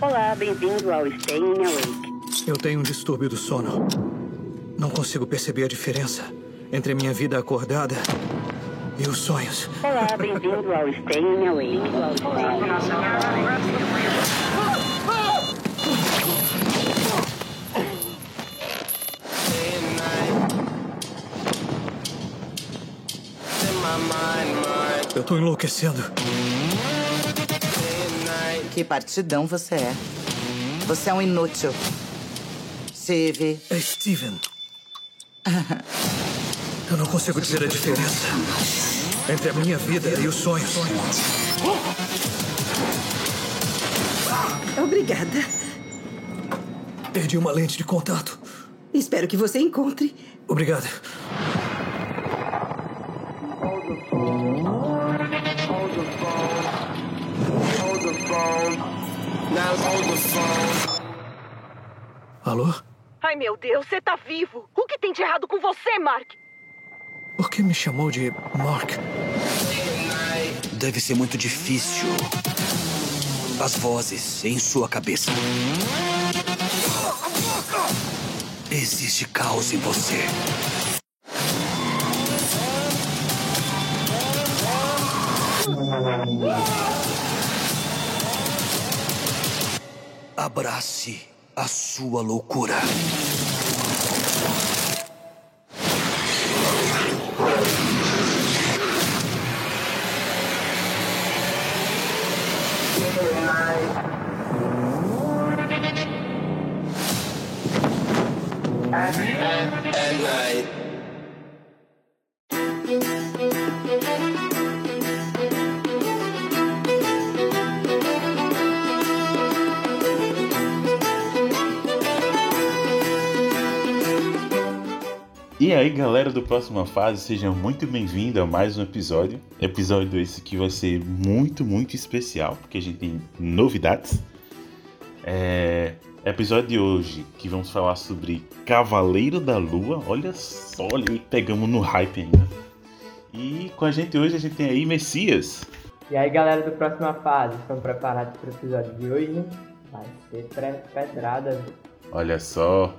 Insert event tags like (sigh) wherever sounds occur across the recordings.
Olá, bem-vindo ao Staying Awake. Eu tenho um distúrbio do sono. Não consigo perceber a diferença entre a minha vida acordada e os sonhos. Olá, bem-vindo ao Staying Awake. Eu tô enlouquecendo. Que partidão você é. Você é um inútil. Steve. É Steven. Eu não consigo dizer a diferença entre a minha vida e os sonhos. Obrigada. Perdi uma lente de contato. Espero que você encontre. Obrigado. Alô? Ai, meu Deus, você tá vivo! O que tem de errado com você, Mark? Por que me chamou de Mark? Deve ser muito difícil. As vozes em sua cabeça. Existe caos em você. (laughs) Abrace a sua loucura. E aí, galera do Próxima Fase, sejam muito bem-vindos a mais um episódio. Episódio esse que vai ser muito, muito especial, porque a gente tem novidades. É... Episódio de hoje, que vamos falar sobre Cavaleiro da Lua. Olha só, olha pegamos no hype ainda. E com a gente hoje, a gente tem aí Messias. E aí, galera do Próxima Fase, estão preparados para o episódio de hoje? Vai ser pedrada? Olha só,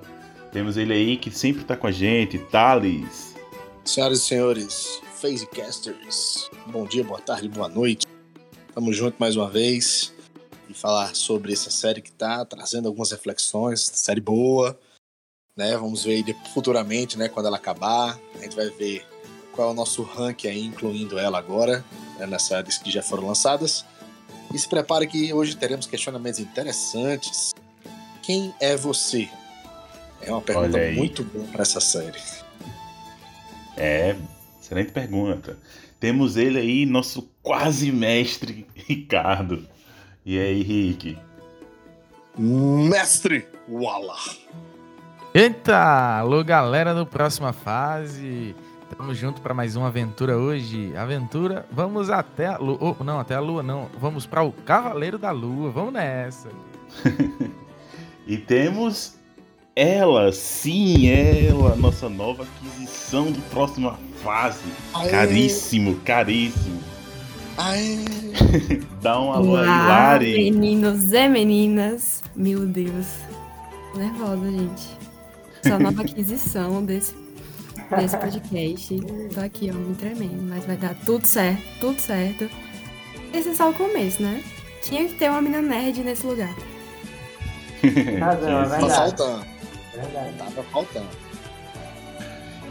temos ele aí que sempre tá com a gente, Thales. Senhoras e senhores, Phasecasters, bom dia, boa tarde, boa noite. Tamo junto mais uma vez e falar sobre essa série que tá trazendo algumas reflexões, série boa, né? Vamos ver futuramente, né, quando ela acabar, a gente vai ver qual é o nosso ranking aí, incluindo ela agora, né, nessas séries que já foram lançadas. E se prepare que hoje teremos questionamentos interessantes. Quem é você? É uma pergunta muito boa para essa série. É, excelente pergunta. Temos ele aí, nosso quase mestre, (laughs) Ricardo. E aí, Rick? Mestre Walla. Eita! Alô, galera do Próxima Fase. Tamo junto pra mais uma aventura hoje. Aventura, vamos até a lua. oh, não, até a lua não. Vamos para o Cavaleiro da Lua. Vamos nessa. (laughs) E temos ela, sim, ela, nossa nova aquisição do próxima fase. Aê. Caríssimo, caríssimo. Aê. (laughs) Dá um alô Lari. meninos e meninas. Meu Deus. Tô nervosa, gente. Sou a nova (laughs) aquisição desse, desse podcast. Tô aqui, ó, me tremendo. Mas vai dar tudo certo, tudo certo. Esse é só o começo, né? Tinha que ter uma menina nerd nesse lugar. (laughs) Razão, é verdade. faltando. Verdade. Tava faltando.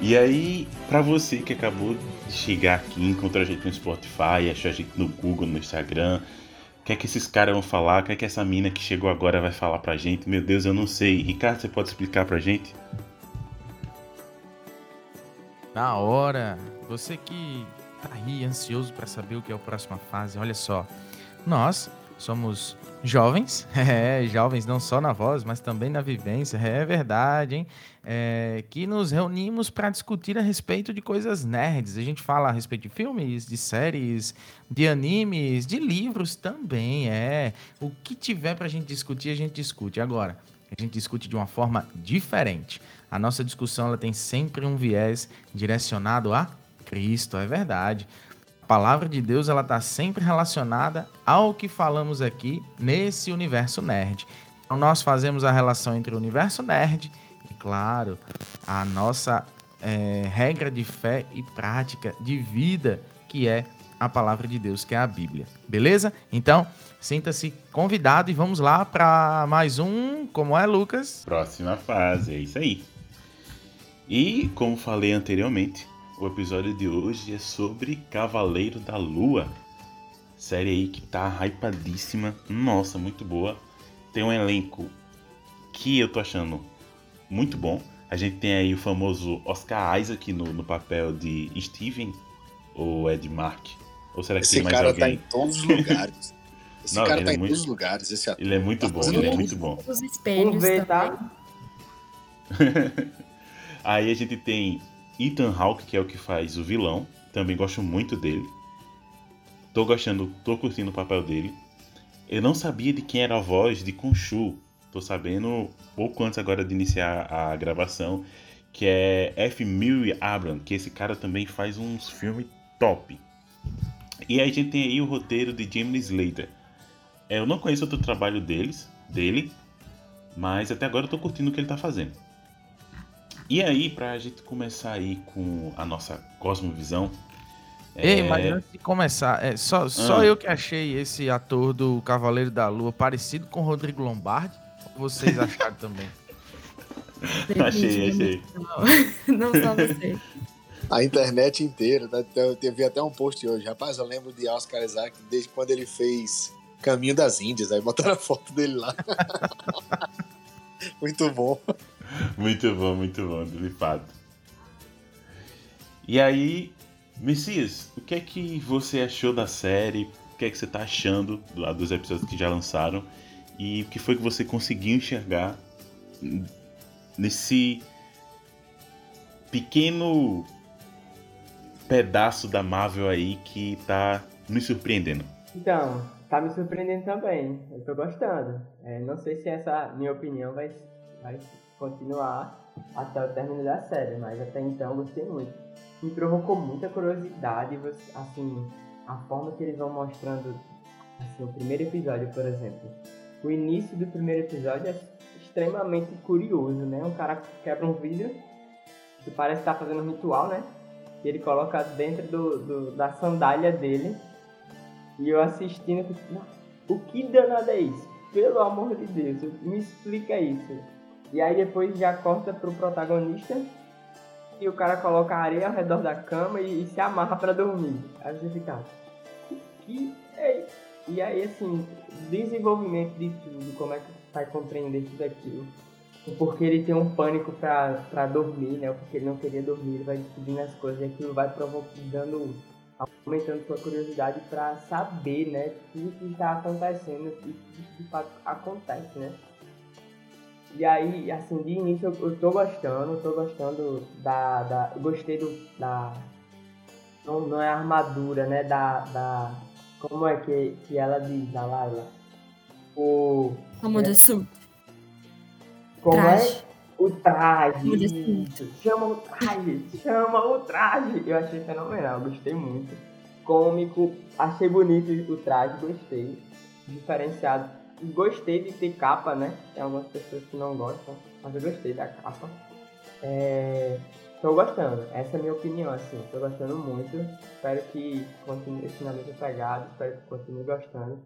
E aí, pra você que acabou de chegar aqui, encontrou a gente no Spotify, achou a gente no Google, no Instagram, o que é que esses caras vão falar? O que é que essa mina que chegou agora vai falar pra gente? Meu Deus, eu não sei. Ricardo, você pode explicar pra gente? Na hora. Você que tá aí ansioso pra saber o que é a próxima fase, olha só. Nós somos jovens, (laughs) é, jovens não só na voz, mas também na vivência, é verdade, hein? É, que nos reunimos para discutir a respeito de coisas nerds. A gente fala a respeito de filmes, de séries, de animes, de livros também, é. O que tiver pra gente discutir, a gente discute. Agora, a gente discute de uma forma diferente. A nossa discussão ela tem sempre um viés direcionado a Cristo, é verdade. A palavra de Deus ela está sempre relacionada ao que falamos aqui nesse universo nerd. Então nós fazemos a relação entre o universo nerd e, claro, a nossa é, regra de fé e prática de vida, que é a palavra de Deus, que é a Bíblia. Beleza? Então, sinta-se convidado e vamos lá para mais um. Como é, Lucas? Próxima fase, é isso aí. E, como falei anteriormente, o episódio de hoje é sobre Cavaleiro da Lua. Série aí que tá hypadíssima. Nossa, muito boa. Tem um elenco que eu tô achando muito bom. A gente tem aí o famoso Oscar Isaac no, no papel de Steven ou Ed Mark. Ou será que Esse tem mais cara alguém? tá em todos os lugares. (laughs) Esse Não, cara tá é em muito- todos os lugares. Esse ator. Ele é muito Tá bom, ele é muito bom. Os espelhos Vamos ver, tá? (laughs) Aí a gente tem Ethan Hawke, que é o que faz o vilão. Também gosto muito dele. Tô gostando, tô curtindo o papel dele. Eu não sabia de quem era a voz de Khonshu. Tô sabendo pouco antes agora de iniciar a gravação, que é F. Murray Abram, que esse cara também faz uns filmes top. E aí a gente tem aí o roteiro de James Slater. Eu não conheço outro trabalho deles, dele, mas até agora eu tô curtindo o que ele tá fazendo. E aí, pra gente começar aí com a nossa cosmovisão. Ei, é, mas antes de começar, é, só, só Ah. eu que achei esse ator do Cavaleiro da Lua parecido com o Rodrigo Lombardi? Vocês acharam também? (laughs) achei, achei. Não só você. A internet inteira. Tá? Eu teve até um post hoje. Rapaz, eu lembro de Oscar Isaac desde quando ele fez Caminho das Índias. Aí botaram a foto dele lá. (laughs) Muito bom. Muito bom, muito bom, de fato. E aí, Messias, o que é que você achou da série? O que é que você tá achando do- dos episódios que já lançaram? E o que foi que você conseguiu enxergar nesse pequeno pedaço da Marvel aí que tá nos surpreendendo? Então, tá me surpreendendo também. Eu tô gostando. É, não sei se essa minha opinião vai, vai continuar até o término da série, mas até então gostei muito. Me provocou muita curiosidade, assim, a forma que eles vão mostrando assim, o primeiro episódio, por exemplo. O início do primeiro episódio é extremamente curioso, né? Um cara quebra um vidro, que parece estar fazendo um ritual, né? E ele coloca dentro do, do- da sandália dele e eu assistindo, eu fico, "Não, o que danado é isso? Pelo amor de Deus, me explica isso. E aí depois já corta pro protagonista e o cara coloca areia ao redor da cama e, e se amarra pra dormir. Aí você fica, "O que é? E aí assim, desenvolvimento de tudo, como é que vai compreender tudo aquilo. O porquê ele tem um pânico pra, pra dormir, né? O porquê ele não queria dormir, ele vai descobrindo as coisas e aquilo vai provocando aumentando sua curiosidade para saber, né, tudo que está acontecendo e que de fato acontece, né? E aí, assim, de início eu, eu tô gostando, tô gostando da, da gostei do da não, não é armadura, né, da, da como é que, que ela diz, da Laila? O Como de suit. como Traje. é o traje? Chama o traje, chama o traje. Eu achei fenomenal, gostei muito. Cômico, achei bonito o traje, gostei. Diferenciado. Gostei de ter capa, né? Tem algumas pessoas que não gostam, mas eu gostei da capa. É... Tô gostando, essa é a minha opinião, assim. Tô gostando muito. Espero que continue esse na mesma pegada, espero que continue gostando.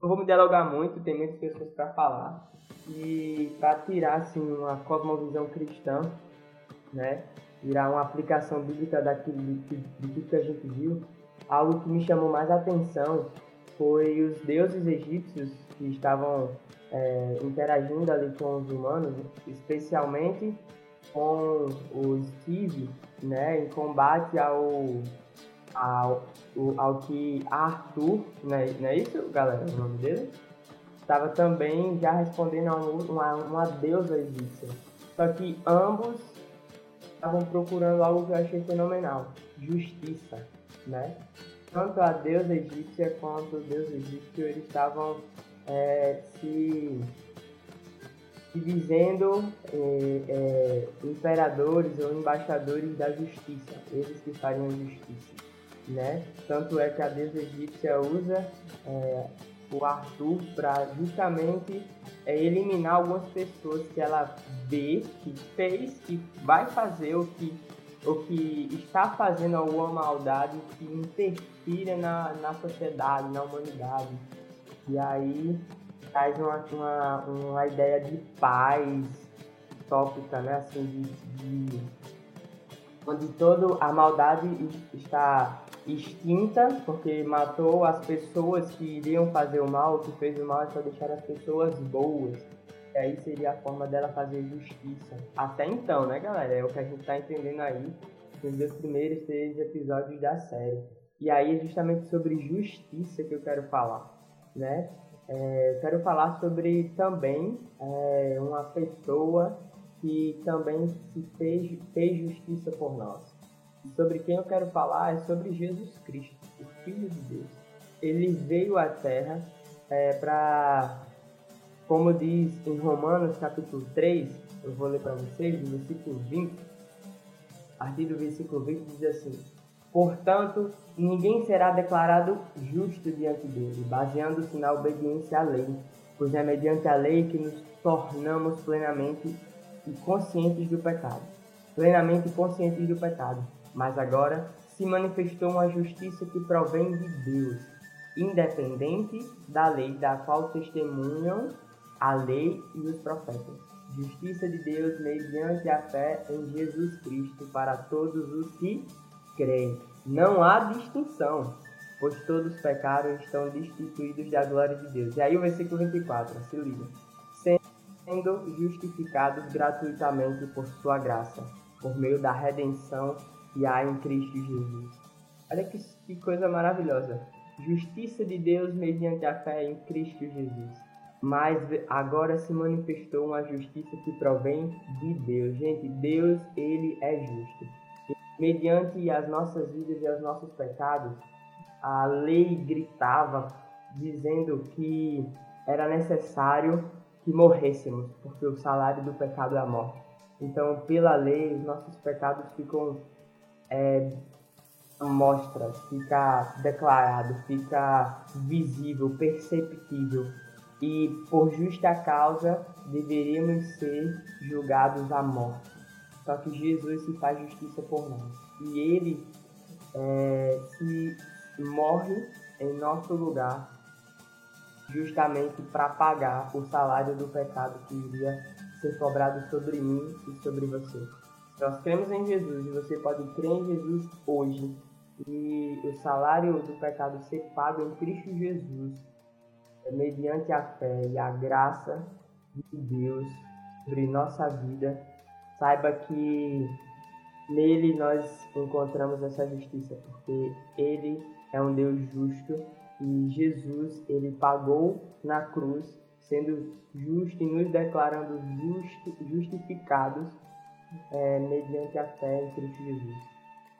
Não vou me dialogar muito, tem muitas pessoas para falar. E para tirar assim uma cosmovisão cristã, né? Virar uma aplicação bíblica daquilo de tudo que a gente viu, algo que me chamou mais atenção foi os deuses egípcios que estavam é, interagindo ali com os humanos, especialmente com o Steve, né, em combate ao ao, ao que Arthur, não é, não é isso, galera, o nome dele? Estava também já respondendo a um- uma, uma deusa egípcia. Só que ambos estavam procurando algo que eu achei fenomenal, justiça, né? Tanto a deusa egípcia quanto o deus egípcio, eles estavam é, se, dizendo é, é, imperadores ou embaixadores da justiça, eles que fariam justiça. né? Tanto é que a deusa egípcia usa é, o Arthur para justamente é, eliminar algumas pessoas que ela vê que fez, que vai fazer o que, o que está fazendo alguma maldade que interfira na, na sociedade, na humanidade. E aí traz uma, uma, uma ideia de paz tópica, né? Assim, de, de onde toda a maldade está extinta, porque matou as pessoas que iriam fazer o mal, que fez o mal é só deixar as pessoas boas. E aí seria a forma dela fazer justiça. Até então, né, galera? É o que a gente está entendendo aí nos dois primeiros três episódios da série. E aí é justamente sobre justiça que eu quero falar, né? É, quero falar sobre também é, uma pessoa que também se fez, fez justiça por nós. E sobre quem eu quero falar é sobre Jesus Cristo, o Filho de Deus. Ele veio à Terra é, para, como diz em Romanos capítulo 3, eu vou ler para vocês, no versículo 20, a partir do versículo 20 diz assim: Portanto, ninguém será declarado justo diante dele, baseando-se na obediência à lei, pois é mediante a lei que nos tornamos plenamente e conscientes do pecado. Plenamente conscientes do pecado. Mas agora se manifestou uma justiça que provém de Deus, independente da lei da qual testemunham a lei e os profetas. Justiça de Deus mediante a fé em Jesus Cristo para todos os que creem. Não há distinção, pois todos pecaram e estão destituídos da glória de Deus. E aí o versículo 24, se liga. Sendo justificados gratuitamente por sua graça, por meio da redenção que há em Cristo Jesus. Olha que, que coisa maravilhosa. Justiça de Deus mediante a fé em Cristo Jesus. Mas agora se manifestou uma justiça que provém de Deus. Gente, Deus, ele é justo mediante as nossas vidas e os nossos pecados, a lei gritava dizendo que era necessário que morrêssemos, porque o salário do pecado é a morte. Então, pela lei, os nossos pecados ficam é, mostra, fica declarado, fica visível, perceptível. E por justa causa deveríamos ser julgados à morte. Só que Jesus se faz justiça por nós. E ele é, se morre em nosso lugar, justamente para pagar o salário do pecado que iria ser cobrado sobre mim e sobre você. Nós cremos em Jesus e você pode crer em Jesus hoje e o salário do pecado ser pago em Cristo Jesus, é mediante a fé e a graça de Deus sobre nossa vida saiba que nele nós encontramos essa justiça, porque ele é um Deus justo e Jesus ele pagou na cruz, sendo justo e nos declarando justi justificados é, mediante a fé em Cristo Jesus.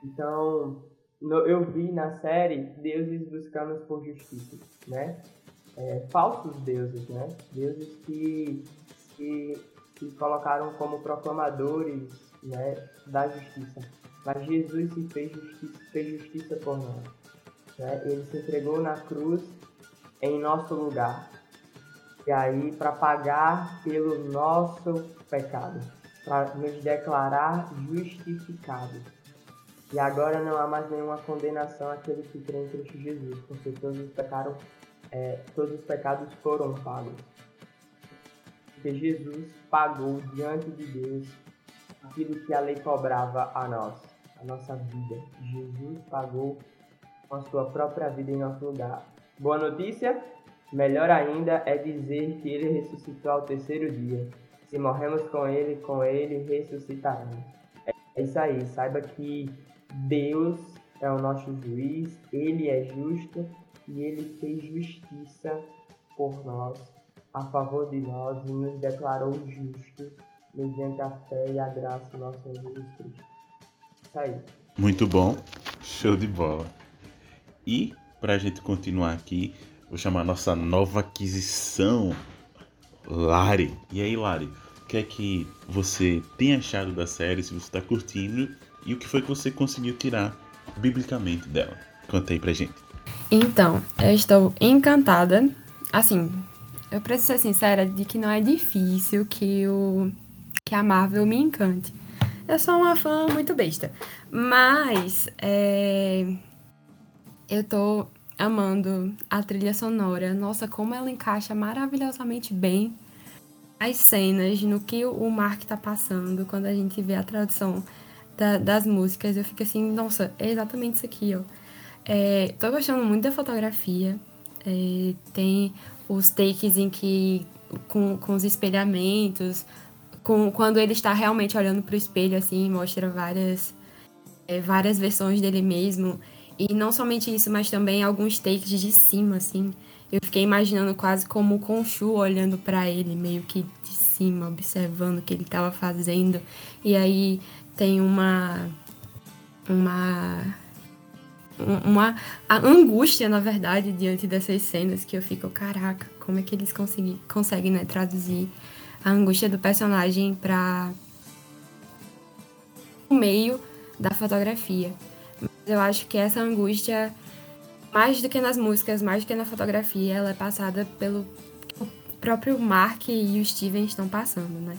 Então, no, eu vi na série deuses buscando por justiça, né? É, falsos deuses, né? Deuses que, que se colocaram como proclamadores né, da justiça. Mas Jesus se fez justiça, fez justiça por nós. Né? Ele se entregou na cruz em nosso lugar. E aí, para pagar pelo nosso pecado, para nos declarar justificados. E agora não há mais nenhuma condenação àqueles que creem em Cristo Jesus, porque todos os pecados, é, todos os pecados foram pagos porque Jesus pagou diante de Deus aquilo que a lei cobrava a nós, a nossa vida. Jesus pagou com a sua própria vida em nosso lugar. Boa notícia? Melhor ainda é dizer que ele ressuscitou ao terceiro dia. Se morremos com ele, com ele ressuscitaremos. É isso aí, saiba que Deus é o nosso juiz, ele é justo e ele fez justiça por nós a favor de nós e nos declarou justos mediante a fé e a graça do nosso Jesus Cristo. Isso aí. Muito bom, show de bola. E para a gente continuar aqui, vou chamar a nossa nova aquisição, Lari. E aí, Lari, o que é que você tem achado da série, se você está curtindo, e o que foi que você conseguiu tirar biblicamente dela? Conta aí pra gente. Então, eu estou encantada. Assim, eu preciso ser sincera de que não é difícil que, o, que a Marvel me encante. Eu sou uma fã muito besta. Mas é, eu tô amando a trilha sonora. Nossa, como ela encaixa maravilhosamente bem as cenas, no que o Mark tá passando, quando a gente vê a tradução da, das músicas, eu fico assim, nossa, é exatamente isso aqui, ó. É, tô gostando muito da fotografia. É, tem os takes em que. com, com os espelhamentos, com, quando ele está realmente olhando para o espelho, assim, mostra várias, é, várias versões dele mesmo. E não somente isso, mas também alguns takes de cima, assim. Eu fiquei imaginando quase como o Conchu olhando para ele, meio que de cima, observando o que ele estava fazendo. E aí tem uma. Uma. Uma angústia, na verdade, diante dessas cenas que eu fico, caraca, como é que eles conseguem, conseguem né, traduzir a angústia do personagem para o meio da fotografia. Mas eu acho que essa angústia mais do que nas músicas, mais do que na fotografia, ela é passada pelo o próprio Mark e o Steven estão passando, né?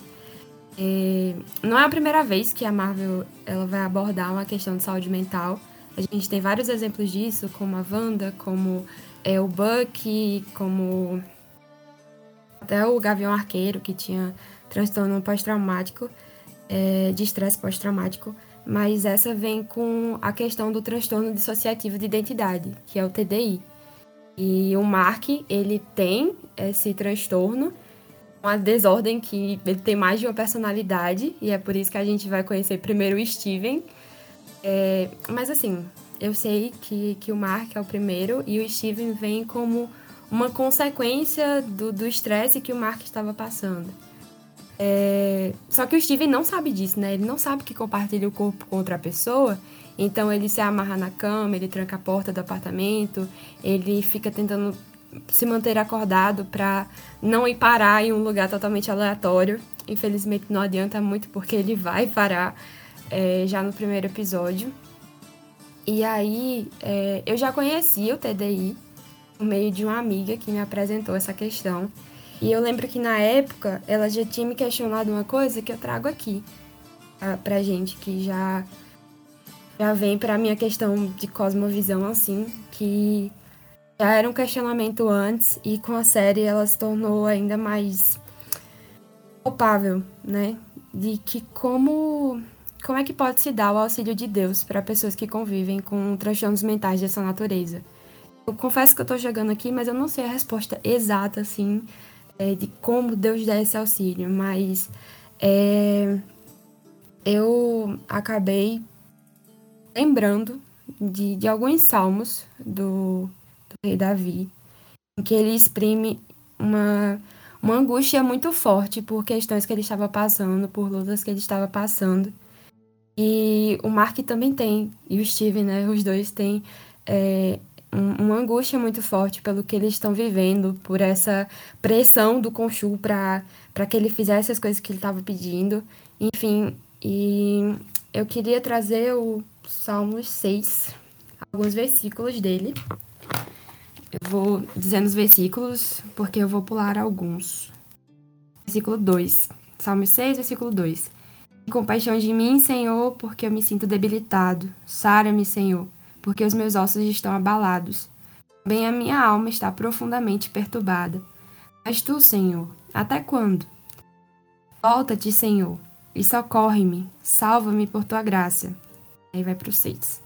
É, não é a primeira vez que a Marvel ela vai abordar uma questão de saúde mental. A gente tem vários exemplos disso, como a Wanda, como é, o Bucky, como até o Gavião Arqueiro, que tinha transtorno pós-traumático, é, de estresse pós-traumático mas essa vem com a questão do transtorno dissociativo de identidade, que é o TDI. E o Mark, ele tem esse transtorno, uma desordem que ele tem mais de uma personalidade, e é por isso que a gente vai conhecer primeiro o Steven. É, mas assim, eu sei que, que o Mark é o primeiro e o Steven vem como uma consequência do estresse que o Mark estava passando. É... Só que o Steven não sabe disso, né? Ele não sabe que compartilha o corpo com outra pessoa. Então ele se amarra na cama, ele tranca a porta do apartamento, ele fica tentando se manter acordado para não ir parar em um lugar totalmente aleatório. Infelizmente não adianta muito porque ele vai parar é, já no primeiro episódio. E aí é, eu já conhecia o TDI por meio de uma amiga que me apresentou essa questão. E eu lembro que na época ela já tinha me questionado uma coisa que eu trago aqui pra, pra gente, que já, já vem pra minha questão de cosmovisão, assim, que já era um questionamento antes e com a série ela se tornou ainda mais palpável, né? De que como como é que pode se dar o auxílio de Deus para pessoas que convivem com transtornos mentais dessa natureza? Eu confesso que eu tô jogando aqui, mas eu não sei a resposta exata, assim, é, de como Deus dá esse auxílio, mas é, eu acabei lembrando de, de alguns salmos do, do rei Davi, em que ele exprime uma, uma angústia muito forte por questões que ele estava passando, por lutas que ele estava passando. E o Mark também tem, e o Steven, né? Os dois têm é, uma angústia muito forte pelo que eles estão vivendo, por essa pressão do Conchu para que ele fizesse as coisas que ele estava pedindo. Enfim, e eu queria trazer o Salmos 6, alguns versículos dele. Eu vou dizendo os versículos porque eu vou pular alguns. Versículo 2. Salmos 6, versículo 2. Compaixão de mim, Senhor, porque eu me sinto debilitado. Sara-me, Senhor porque os meus ossos estão abalados. Bem, a minha alma está profundamente perturbada. Mas tu, Senhor, até quando? Volta-te, Senhor, e socorre-me, salva-me por tua graça. Aí vai para o 6.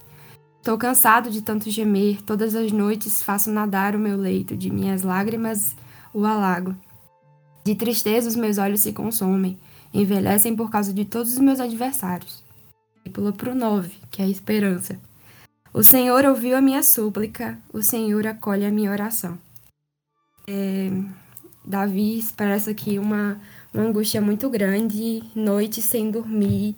Estou cansado de tanto gemer, todas as noites faço nadar o meu leito, de minhas lágrimas o alago. De tristeza os meus olhos se consomem, envelhecem por causa de todos os meus adversários. E pula para o 9, que é a esperança. O Senhor ouviu a minha súplica, o Senhor acolhe a minha oração. É, Davi expressa aqui uma, uma angústia muito grande, noite sem dormir,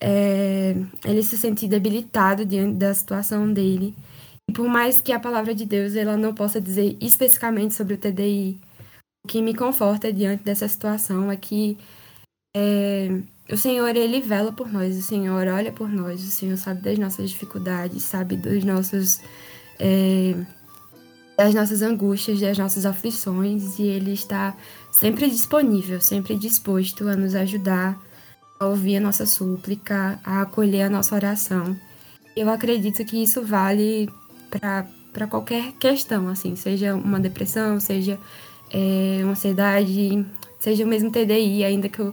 é, ele se sente debilitado diante da situação dele. E por mais que a palavra de Deus ela não possa dizer especificamente sobre o TDI, o que me conforta diante dessa situação é que é, o Senhor, ele vela por nós, o Senhor olha por nós, o Senhor sabe das nossas dificuldades, sabe dos nossos é, das nossas angústias, das nossas aflições, e Ele está sempre disponível, sempre disposto a nos ajudar, a ouvir a nossa súplica, a acolher a nossa oração. Eu acredito que isso vale para qualquer questão, assim, seja uma depressão, seja é, uma ansiedade, seja o mesmo TDI, ainda que eu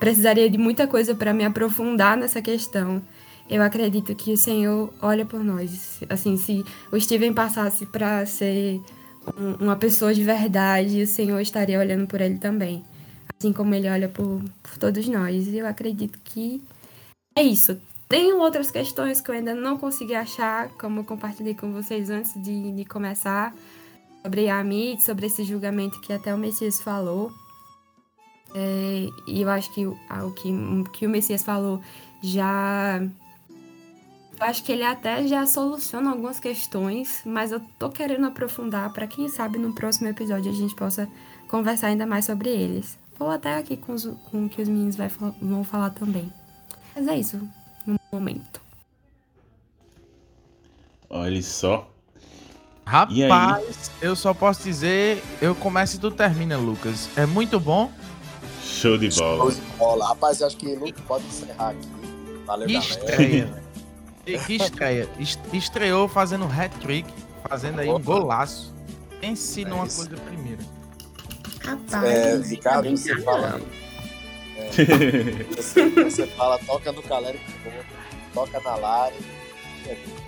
precisaria de muita coisa para me aprofundar nessa questão. Eu acredito que o Senhor olha por nós. Assim, se o Steven passasse para ser um, uma pessoa de verdade, o Senhor estaria olhando por ele também. Assim como ele olha por, por todos nós. Eu acredito que é isso. Tem outras questões que eu ainda não consegui achar, como eu compartilhei com vocês antes de, de começar, sobre a Amit, sobre esse julgamento que até o Messias falou. É, e eu acho que o, que, o que o Messias falou já eu acho que ele até já soluciona algumas questões, mas eu tô querendo aprofundar para quem sabe no próximo episódio a gente possa conversar ainda mais sobre eles. Ou até aqui com, os, com o que os meninos vai, vão falar também. Mas é isso, no momento. Olha só. Rapaz, eu só posso dizer, eu começo e tu termina, Lucas. É muito bom. Show de bola. Show de bola. Rapaz, acho que Lucas pode encerrar aqui. Valeu, Estreia. galera. E que estreia. Estreou fazendo hat-trick, fazendo aí um golaço. Pense é numa coisa primeira. Rapaz, é, Ricardo, você fala. (laughs) É, você, você, fala, toca no que gol, toca na Lari.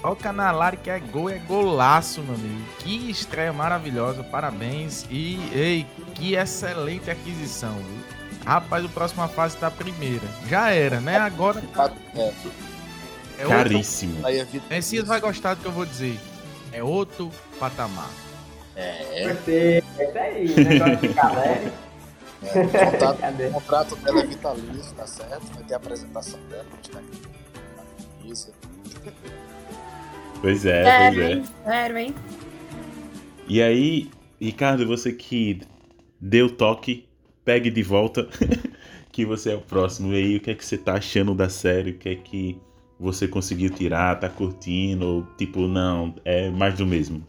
Toca na Lari que é gol, é golaço, meu amigo. Que estreia maravilhosa, parabéns. E, ei, que excelente aquisição, viu? Rapaz, o próxima fase tá primeira. Já era, né? Agora. É. É Caríssimo. Outro... Messias vai gostar do que eu vou dizer. É outro patamar. É. Ser. É aí, negócio de galera. É, o, contrato, o contrato dela é vitalício, tá certo? Vai ter a apresentação dela, Isso. Pois é, sério, pois é. Hein? Sério, hein? E aí, Ricardo, você que deu toque, pegue de volta, (laughs) que você é o próximo. E aí, o que é que você tá achando da série? O que é que você conseguiu tirar, tá curtindo, ou tipo, não, é mais do mesmo?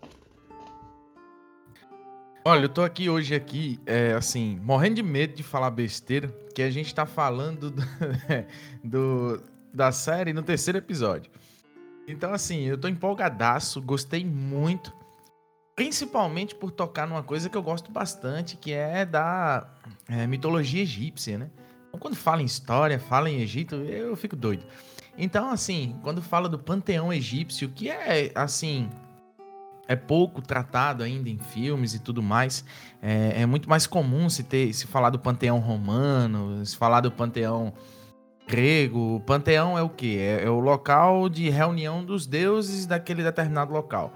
Olha, eu tô aqui hoje aqui, é, assim, morrendo de medo de falar besteira, que a gente tá falando do, (laughs) do, da série no terceiro episódio. Então, assim, eu tô empolgadaço, gostei muito, principalmente por tocar numa coisa que eu gosto bastante, que é da é, mitologia egípcia, né? Então, quando fala em história, fala em Egito, eu fico doido. Então, assim, quando fala do panteão egípcio, que é, assim, é pouco tratado ainda em filmes e tudo mais, é, é muito mais comum se, ter, se falar do panteão romano, se falar do panteão grego. O panteão é o quê? É, é o local de reunião dos deuses daquele determinado local.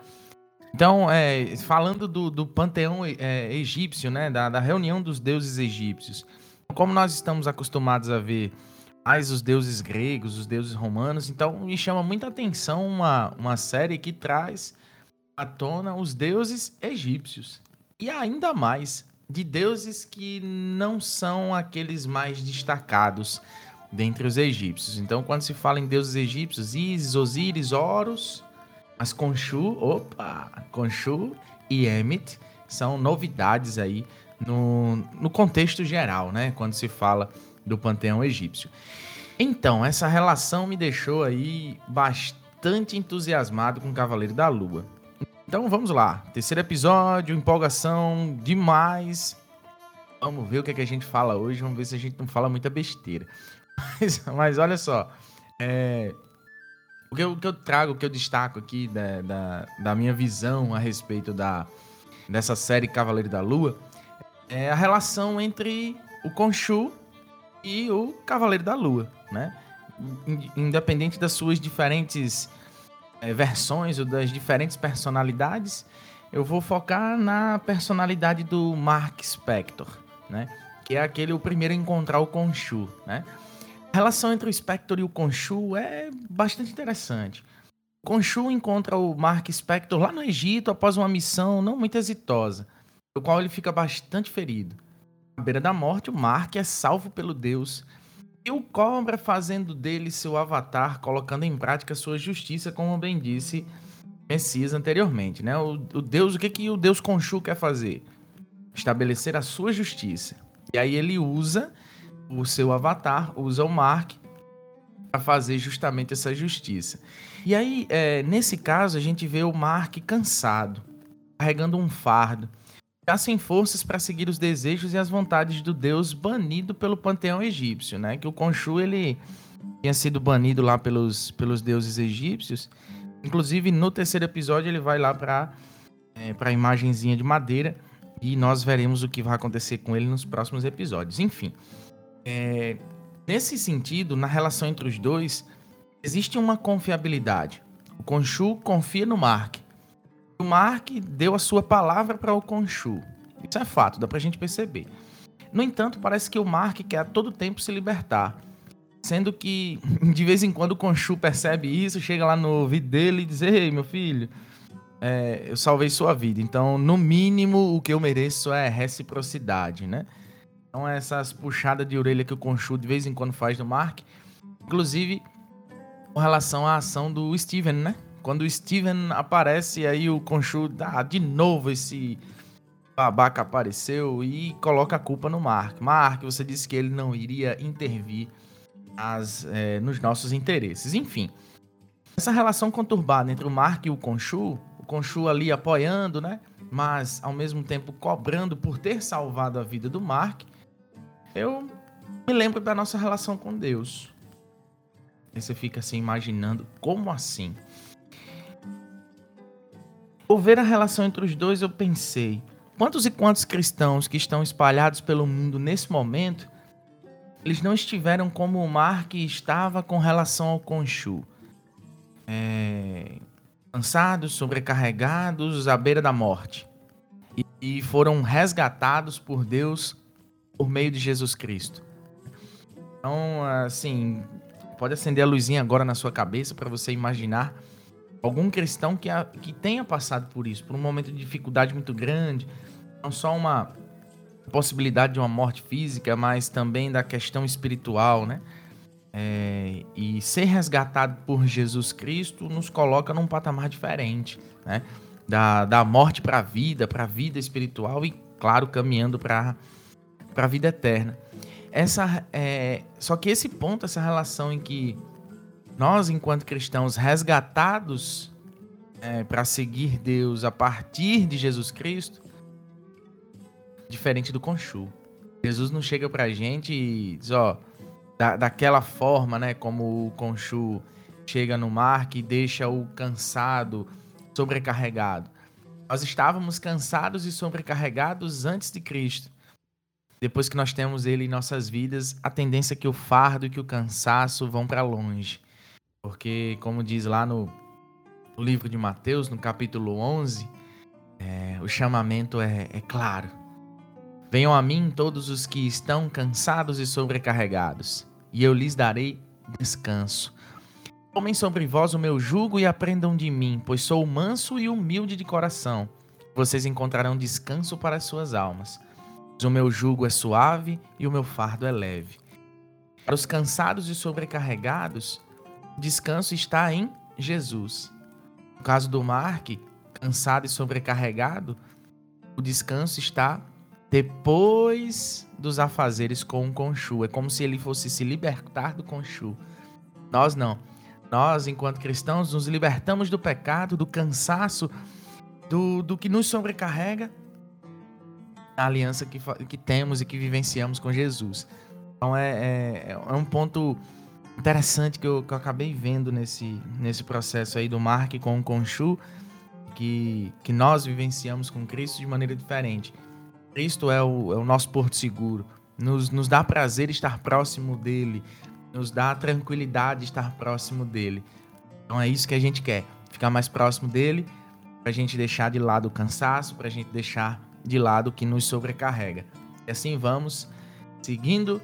Então, é, falando do, do panteão é, egípcio, né, da, da reunião dos deuses egípcios, como nós estamos acostumados a ver mais os deuses gregos, os deuses romanos. Então me chama muita atenção uma, uma série que traz à tona os deuses egípcios. E ainda mais de deuses que não são aqueles mais destacados dentre os egípcios. Então, quando se fala em deuses egípcios, Isis, Osíris, Horus, mas Khonshu, opa, Khonshu e Emit são novidades aí no, no contexto geral, né? Quando se fala do panteão egípcio. Então, essa relação me deixou aí bastante entusiasmado com o Cavaleiro da Lua. Então vamos lá, terceiro episódio, empolgação demais. Vamos ver o que, é que a gente fala hoje, vamos ver se a gente não fala muita besteira. Mas, mas olha só, é, o, que eu, o, que eu, trago, o que eu destaco aqui da, da, da minha visão a respeito da, dessa série Cavaleiro da Lua é a relação entre o Khonshu e o Cavaleiro da Lua, né? Independente das suas diferentes é, versões ou das diferentes personalidades, eu vou focar na personalidade do Mark Spector, né? Que é aquele o primeiro a encontrar o Khonshu, né? A relação entre o Spector e o Khonshu é bastante interessante. Khonshu encontra o Mark Spector lá no Egito após uma missão não muito exitosa, no qual ele fica bastante ferido. À beira da morte, o Mark é salvo pelo Deus e o Cobra fazendo dele seu avatar, colocando em prática sua justiça, como bem disse Messias anteriormente, né? O, o Deus, o que que o Deus Conchu quer fazer? Estabelecer a sua justiça. E aí ele usa o seu avatar, usa o Mark para fazer justamente essa justiça. E aí, é, nesse caso, a gente vê o Mark cansado, carregando um fardo, já sem forças para seguir os desejos e as vontades do Deus banido pelo panteão egípcio, né? Que o Khonshu ele tinha sido banido lá pelos, pelos deuses egípcios. Inclusive, no terceiro episódio, ele vai lá para é, a imagenzinha de madeira e nós veremos o que vai acontecer com ele nos próximos episódios. Enfim, é, nesse sentido, na relação entre os dois, existe uma confiabilidade. O Khonshu confia no Mark. O Mark deu a sua palavra para o Khonshu. Isso é fato, dá para a gente perceber. No entanto, parece que o Mark quer a todo tempo se libertar. Sendo que, (laughs) de vez em quando, o Khonshu percebe isso, chega lá no ouvido dele e diz: Ei, meu filho, é, eu salvei sua vida. Então, no mínimo, o que eu mereço é reciprocidade, né? Então, essas puxadas de orelha que o Conchu de vez em quando faz no Mark, inclusive com relação à ação do Steven, né? Quando o Steven aparece, aí o Conchu dá de novo esse babaca apareceu e coloca a culpa no Mark. Mark, você disse que ele não iria intervir as, é, nos nossos interesses. Enfim, essa relação conturbada entre o Mark e o Conchu Conchu ali apoiando, né? Mas ao mesmo tempo cobrando por ter salvado a vida do Mark. Eu me lembro da nossa relação com Deus. Aí você fica assim imaginando como assim? Por ver a relação entre os dois, eu pensei: quantos e quantos cristãos que estão espalhados pelo mundo nesse momento, eles não estiveram como o Mark estava com relação ao Conchu? É, cansados, sobrecarregados, à beira da morte. E, e foram resgatados por Deus por meio de Jesus Cristo. Então, assim, pode acender a luzinha agora na sua cabeça para você imaginar algum cristão que, a, que tenha passado por isso, por um momento de dificuldade muito grande, não só uma possibilidade de uma morte física, mas também da questão espiritual, né? É, e ser resgatado por Jesus Cristo nos coloca num patamar diferente, né? Da, da morte para a vida, para a vida espiritual e, claro, caminhando para a vida eterna. Essa, é, só que esse ponto, essa relação em que nós, enquanto cristãos, resgatados é, para seguir Deus a partir de Jesus Cristo, diferente do Conchu. Jesus não chega para a gente e diz: Ó, da, daquela forma, né? Como o Conchu chega no mar que deixa o cansado, sobrecarregado. Nós estávamos cansados e sobrecarregados antes de Cristo. Depois que nós temos ele em nossas vidas, a tendência é que o fardo e que o cansaço vão para longe. Porque, como diz lá no, livro de Mateus, no capítulo 11, é, o chamamento é, é claro. Venham a mim todos os que estão cansados e sobrecarregados, e eu lhes darei descanso. Tomem sobre vós o meu jugo e aprendam de mim, pois sou manso e humilde de coração. Vocês encontrarão descanso para as suas almas. O meu jugo é suave e o meu fardo é leve. Para os cansados e sobrecarregados, descanso está em Jesus. No caso do Mark, cansado e sobrecarregado, o descanso está depois dos afazeres com o Conchu. É como se ele fosse se libertar do Conchu. Nós não. Nós, enquanto cristãos, nos libertamos do pecado, do cansaço, do, do que nos sobrecarrega, a aliança que, que temos e que vivenciamos com Jesus. Então é, é, é um ponto interessante que eu, que eu, acabei vendo nesse, nesse processo aí do Mark com o Conchu, que, que nós vivenciamos com Cristo de maneira diferente. Cristo é o, é o nosso porto seguro. Nos, nos dá prazer estar próximo dele. Nos dá tranquilidade estar próximo dele. Então é isso que a gente quer. Ficar mais próximo dele, para a gente deixar de lado o cansaço, para a gente deixar de lado que nos sobrecarrega. E assim vamos, seguindo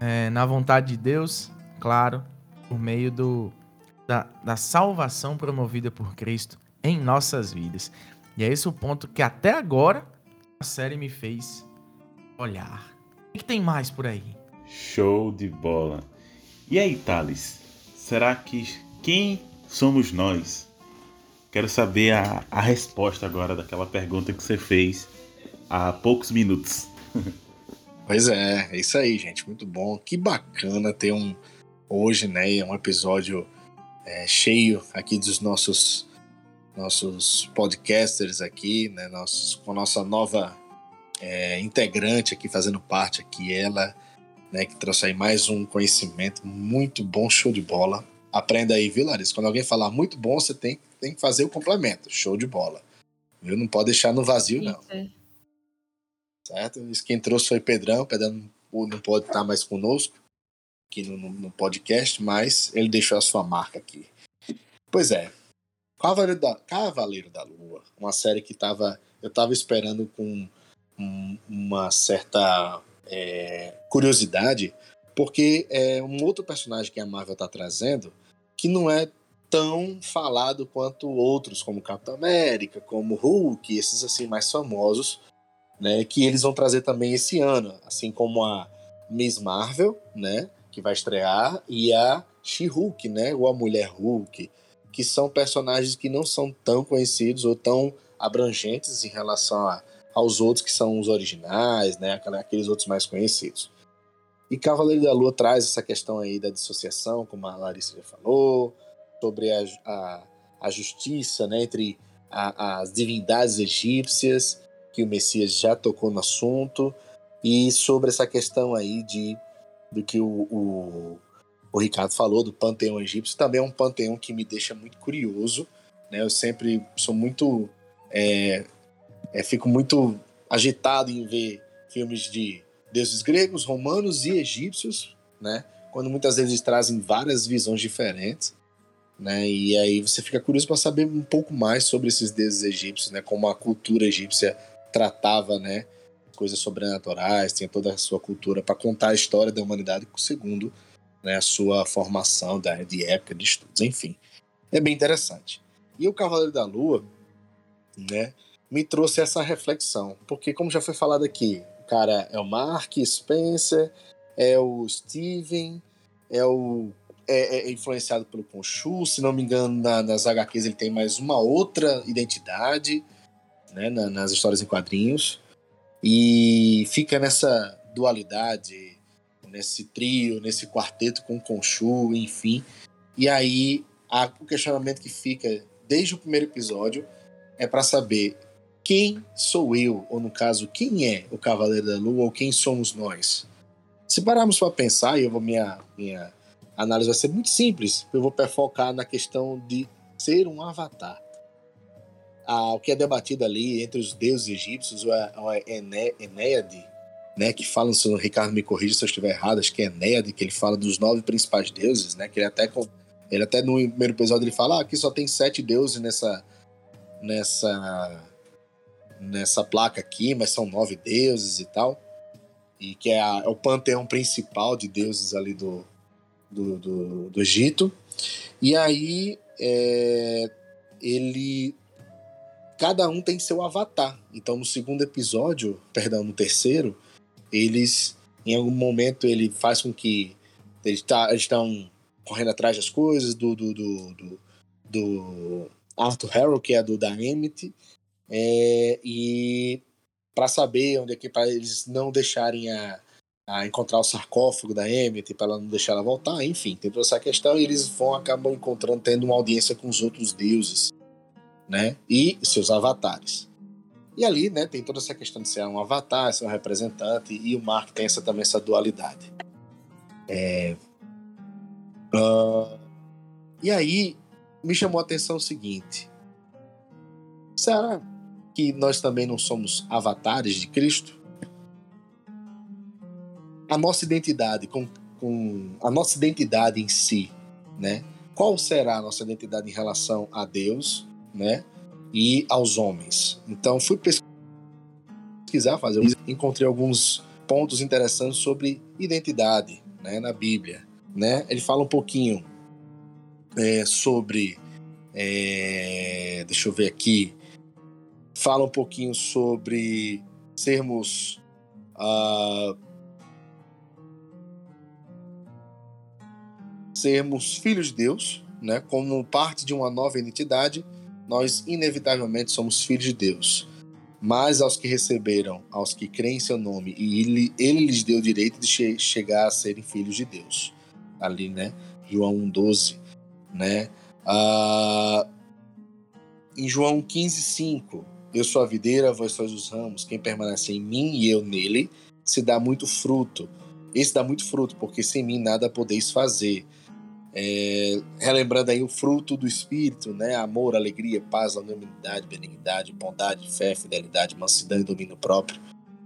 é, na vontade de Deus, claro, por meio do, da, da salvação promovida por Cristo em nossas vidas. E é esse o ponto que até agora a série me fez olhar. O que tem mais por aí? Show de bola. E aí, Thales? Será que quem somos nós Quero saber a, a resposta agora daquela pergunta que você fez há poucos minutos. Pois é, é isso aí, gente. Muito bom. Que bacana ter um. Hoje, né? Um episódio é, cheio aqui dos nossos nossos podcasters aqui, né? Nossos, com a nossa nova é, integrante aqui fazendo parte aqui, ela, né? Que trouxe aí mais um conhecimento muito bom, show de bola. Aprenda aí, viu, Larissa? Quando alguém falar muito bom, você tem, tem que fazer o complemento. Show de bola. Viu? Não pode deixar no vazio, não. Certo? Isso quem trouxe foi Pedrão. Pedrão não pode estar mais conosco aqui no, no podcast, mas ele deixou a sua marca aqui. Pois é. Cavaleiro da, Cavaleiro da Lua, uma série que tava, eu estava esperando com um, uma certa é, curiosidade, porque é um outro personagem que a Marvel está trazendo que não é tão falado quanto outros, como Capitão América, como Hulk, esses assim mais famosos, né, que eles vão trazer também esse ano, assim como a Miss Marvel, né, que vai estrear, e a She-Hulk, né, ou a Mulher Hulk, que são personagens que não são tão conhecidos ou tão abrangentes em relação a, aos outros que são os originais, né, aqueles outros mais conhecidos. E Cavaleiro da Lua traz essa questão aí da dissociação, como a Larissa já falou, sobre a, a, a justiça né, entre a, as divindades egípcias, que o Messias já tocou no assunto, e sobre essa questão aí de do que o, o, o Ricardo falou, do panteão egípcio, também é um panteão que me deixa muito curioso. Né? Eu sempre sou muito. É, é, fico muito agitado em ver filmes de deuses gregos, romanos e egípcios, né? Quando muitas vezes trazem várias visões diferentes, né? E aí você fica curioso para saber um pouco mais sobre esses deuses egípcios, né? Como a cultura egípcia tratava, né? Coisas sobrenaturais, tinha toda a sua cultura para contar a história da humanidade segundo né, a sua formação da, de época de estudos, enfim. É bem interessante. E o Cavaleiro da Lua, né? Me trouxe essa reflexão, porque como já foi falado aqui, cara é o Mark Spencer, é o Steven, é o é, é influenciado pelo Conchu, se não me engano, na, nas HQs ele tem mais uma outra identidade, né, na, nas histórias em quadrinhos, e fica nessa dualidade, nesse trio, nesse quarteto com o Conchu, enfim. E aí a, o questionamento que fica desde o primeiro episódio é para saber quem sou eu, ou no caso, quem é o Cavaleiro da Lua, ou quem somos nós? Se pararmos para pensar, e minha, minha análise vai ser muito simples, eu vou focar na questão de ser um avatar. O que é debatido ali entre os deuses egípcios, ou a, a Enéade, né, que fala, se o Ricardo me corrija se eu estiver errado, acho que é Enéade, que ele fala dos nove principais deuses, né, que ele até, ele até no primeiro episódio ele fala, ah, aqui só tem sete deuses nessa, nessa nessa placa aqui, mas são nove deuses e tal. E que é, a, é o panteão principal de deuses ali do, do, do, do Egito. E aí é, ele. Cada um tem seu avatar. Então no segundo episódio, perdão, no terceiro, eles. Em algum momento ele faz com que. Eles tá, estão correndo atrás das coisas do, do, do, do, do Arthur Harrow, que é do da Emmett, é, e para saber onde é que para eles não deixarem a, a, encontrar o sarcófago da Emmett para ela não deixar ela voltar, enfim, tem toda essa questão e eles vão acabam encontrando tendo uma audiência com os outros deuses, né? E seus avatares. E ali, né, tem toda essa questão de ser um avatar, ser um representante e o Mark tem essa também essa dualidade. É, uh, e aí me chamou a atenção o seguinte: será que nós também não somos avatares de Cristo? A nossa identidade, com, com a nossa identidade em si, né? Qual será a nossa identidade em relação a Deus, né? E aos homens. Então fui pesquisar, fazer, encontrei alguns pontos interessantes sobre identidade, né? Na Bíblia, né? Ele fala um pouquinho é, sobre, é, deixa eu ver aqui, fala um pouquinho sobre sermos uh, sermos filhos de Deus, né, como parte de uma nova identidade nós inevitavelmente somos filhos de Deus. Mas aos que receberam, aos que creem em seu nome, e ele, ele lhes deu o direito de che chegar a serem filhos de Deus. Ali, né? João 1,12, né? Ah, em João 15,5, eu sou a videira, vós sois os ramos, quem permanece em mim e eu nele, se dá muito fruto. Esse dá muito fruto, porque sem mim nada podeis fazer. É, relembrando aí o fruto do Espírito, né? Amor, alegria, paz, longanimidade, benignidade, bondade, fé, fidelidade, mansidão e domínio próprio.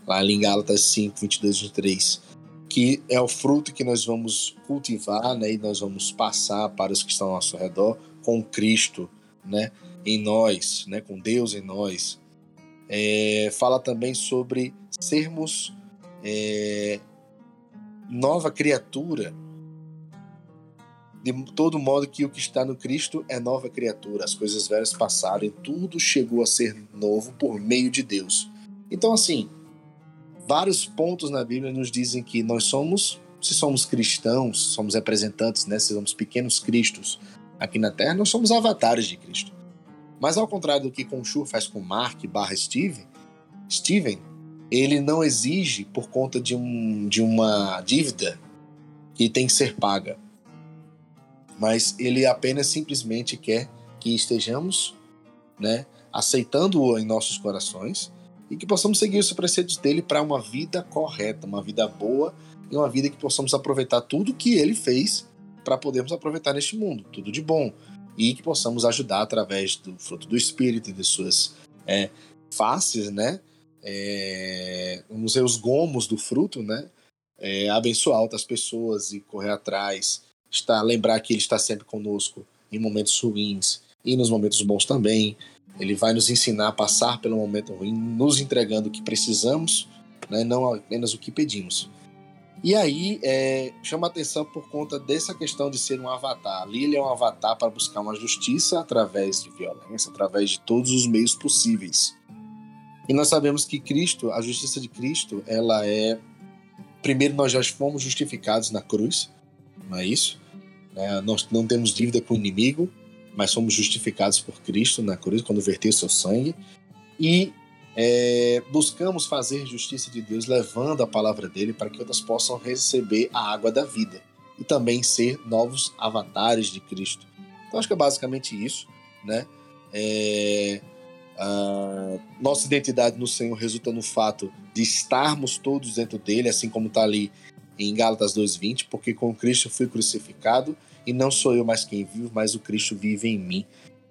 Lá em Gálatas 5, 22 e 23. Que é o fruto que nós vamos cultivar, né? E nós vamos passar para os que estão ao nosso redor com Cristo, né? Em nós, né? Com Deus em nós. É, fala também sobre sermos é, nova criatura, de todo modo que o que está no Cristo é nova criatura. As coisas velhas passaram e tudo chegou a ser novo por meio de Deus. Então, assim, vários pontos na Bíblia nos dizem que nós somos, se somos cristãos, somos representantes, né? Se somos pequenos cristos aqui na Terra, nós somos avatares de Cristo. Mas ao contrário do que Conchu faz com Mark barra Steve, Steven, ele não exige por conta de, um, de uma dívida que tem que ser paga mas ele apenas simplesmente quer que estejamos, né, aceitando-o em nossos corações e que possamos seguir os preceitos dele para uma vida correta, uma vida boa e uma vida que possamos aproveitar tudo que ele fez para podermos aproveitar neste mundo, tudo de bom. E que possamos ajudar através do fruto do Espírito e de suas é, faces, né, é, vamos os gomos do fruto, né, é, abençoar outras pessoas e correr atrás está lembrar que ele está sempre conosco em momentos ruins e nos momentos bons também. Ele vai nos ensinar a passar pelo momento ruim, nos entregando o que precisamos, né, não apenas o que pedimos. E aí é, chama atenção por conta dessa questão de ser um avatar. Ali ele é um avatar para buscar uma justiça através de violência, através de todos os meios possíveis. E nós sabemos que Cristo, a justiça de Cristo, ela é primeiro nós já fomos justificados na cruz, não é isso? Né? Nós não temos dívida com o inimigo, mas somos justificados por Cristo na cruz quando verteu seu sangue. E é, buscamos fazer justiça de Deus levando a palavra dele para que outras possam receber a água da vida e também ser novos avatares de Cristo. Então acho que é basicamente isso, né? É, nossa identidade no Senhor resulta no fato de estarmos todos dentro dele, assim como está ali em Gálatas 2:20, porque com Cristo fui crucificado e não sou eu mais quem vivo, mas o Cristo vive em mim.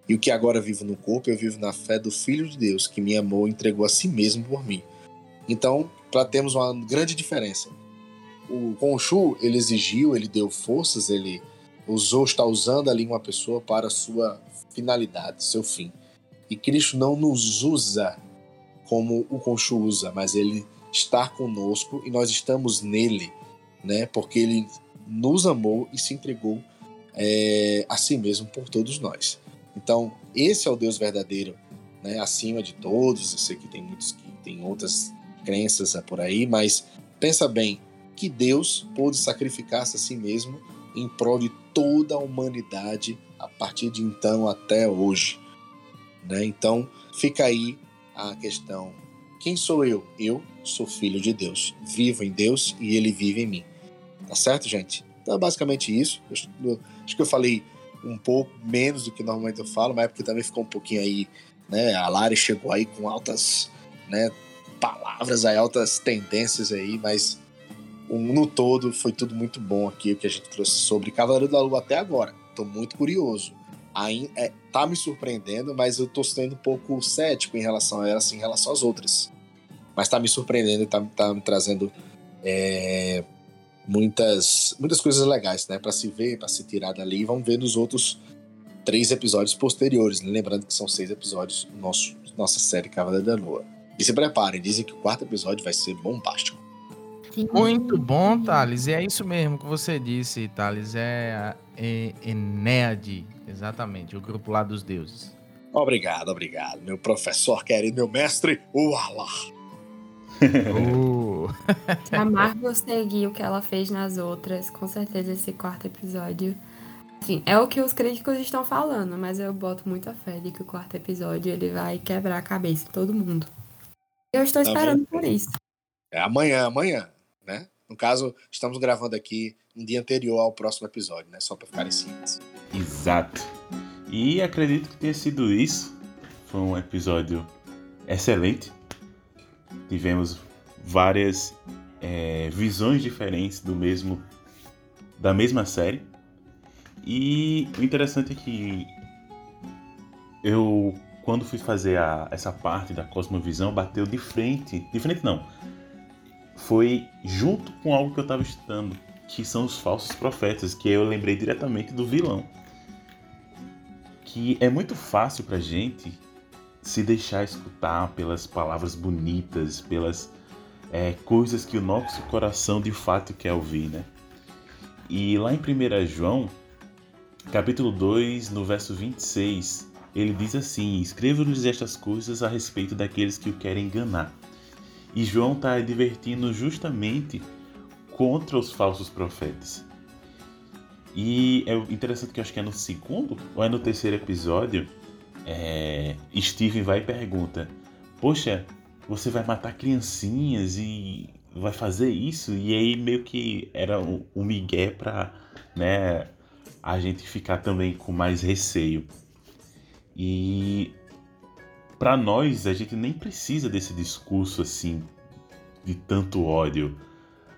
E o que agora vivo no corpo, eu vivo na fé do Filho de Deus, que me amou e entregou a si mesmo por mim. Então, para termos uma grande diferença. O Conchu, ele exigiu, ele deu forças, ele usou, está usando ali uma pessoa para sua finalidade, seu fim. E Cristo não nos usa como o Conchu usa, mas ele está conosco e nós estamos nele né? Porque ele nos amou e se entregou é, a si mesmo por todos nós. Então, esse é o Deus verdadeiro, né? Acima de todos. Eu sei que tem muitos que têm outras crenças por aí, mas pensa bem que Deus pôde sacrificar-se a si mesmo em prol de toda a humanidade a partir de então até hoje. Né? Então, fica aí a questão: quem sou eu? Eu sou filho de Deus, vivo em Deus e ele vive em mim. Tá certo, gente? Então é basicamente isso. Acho que eu falei um pouco menos do que normalmente eu falo, mas é porque também ficou um pouquinho aí, né? A Lari chegou aí com altas, né? Palavras aí, altas tendências aí, mas no todo foi tudo muito bom aqui o que a gente trouxe sobre Cavaleiro da Lua até agora. Tô muito curioso. Aí, é, tá me surpreendendo, mas eu tô sendo um pouco cético em relação a ela, assim, em relação às outras. Mas tá me surpreendendo tá, tá me trazendo é, muitas, muitas coisas legais, né? Para se ver, para se tirar dali. Vamos ver nos outros três episódios posteriores. Né? Lembrando que são seis episódios nosso, nossa série Cavaleiro da Lua. E se preparem, dizem que o quarto episódio vai ser bombástico. Muito bom, Thales. E é isso mesmo que você disse, Thales. É a Enéade, exatamente, o grupo lá dos deuses. Obrigado, obrigado, meu professor querido, meu mestre, o Allah. (laughs) (laughs) Uh. (laughs) Se a Marvel seguir o que ela fez nas outras, com certeza esse quarto episódio Sim, é o que os críticos estão falando, mas eu boto muita fé de que o quarto episódio ele vai quebrar a cabeça de todo mundo. Eu estou esperando por isso. É amanhã, amanhã, né? No caso, estamos gravando aqui um dia anterior ao próximo episódio, né? Só para ficarem cientes. Exato. E acredito que tenha sido isso. Foi um episódio excelente. Tivemos várias é, visões diferentes do mesmo da mesma série. E o interessante é que eu, quando fui fazer a, essa parte da cosmovisão, bateu de frente. De frente não. Foi junto com algo que eu estava estudando, que são os falsos profetas, que eu lembrei diretamente do vilão. Que é muito fácil pra gente se deixar escutar pelas palavras bonitas, pelas é, coisas que o nosso coração de fato quer ouvir, né? E lá em 1 João, capítulo 2, no verso 26, ele diz assim: Escrevo-lhes estas coisas a respeito daqueles que o querem enganar. E João está advertindo justamente contra os falsos profetas. E é interessante que eu acho que é no segundo ou é no terceiro episódio, é, Steven vai e pergunta: Poxa, você vai matar criancinhas e vai fazer isso? E aí meio que era um, um migué para né, a gente ficar também com mais receio. E para nós, a gente nem precisa desse discurso assim de tanto ódio.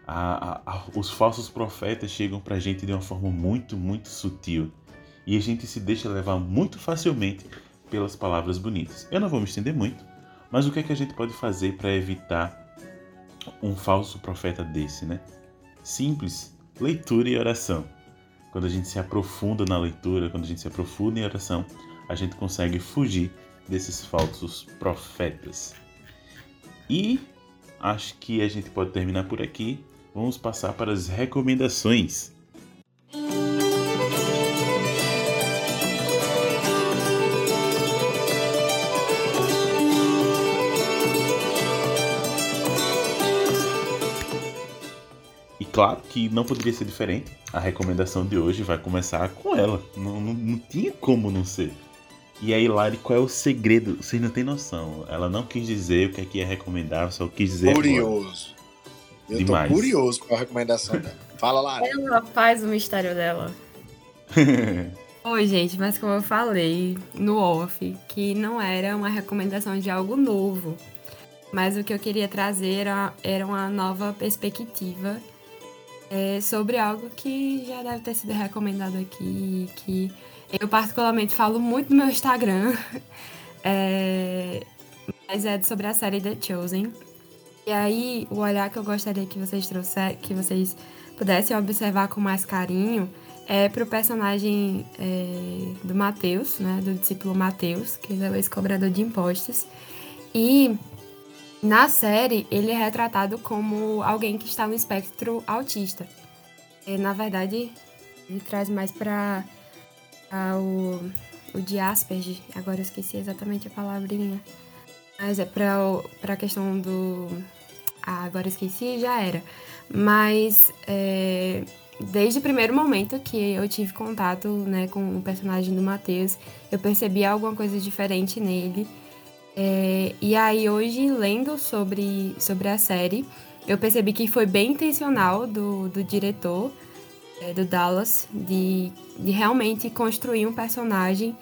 A, a, a, os falsos profetas chegam para a gente de uma forma muito, muito sutil. E a gente se deixa levar muito facilmente pelas palavras bonitas. Eu não vou me estender muito, mas o que é que a gente pode fazer para evitar um falso profeta desse, né? Simples, leitura e oração. Quando a gente se aprofunda na leitura, quando a gente se aprofunda em oração, a gente consegue fugir desses falsos profetas. E acho que a gente pode terminar por aqui. Vamos passar para as recomendações. Claro que não poderia ser diferente. A recomendação de hoje vai começar com ela. Não, não, não tinha como não ser. E aí, Lari, qual é o segredo? Vocês não têm noção. Ela não quis dizer o que é que ia recomendar, só quis dizer. Curioso. Eu Demais. tô curioso com a recomendação dela. Fala, Lari. Ela faz o mistério dela. (laughs) Oi, gente, mas como eu falei no off, que não era uma recomendação de algo novo. Mas o que eu queria trazer era, era uma nova perspectiva é, sobre algo que já deve ter sido recomendado aqui, que eu particularmente falo muito no meu Instagram, (laughs) é, mas é sobre a série The Chosen. E aí, o olhar que eu gostaria que vocês trouxessem, que vocês pudessem observar com mais carinho, é pro personagem é, do Mateus, né, do discípulo Mateus, que é o ex-cobrador de impostos. E na série, ele é retratado como alguém que está no espectro autista. E, na verdade, ele traz mais para o, o de Asperger. Agora eu esqueci exatamente a palavrinha. Mas é para a questão do. Ah, agora eu esqueci já era. Mas é, desde o primeiro momento que eu tive contato né, com o personagem do Matheus, eu percebi alguma coisa diferente nele. É, e aí, hoje, lendo sobre, sobre a série, eu percebi que foi bem intencional do, do diretor, é, do Dallas, de, de realmente construir um personagem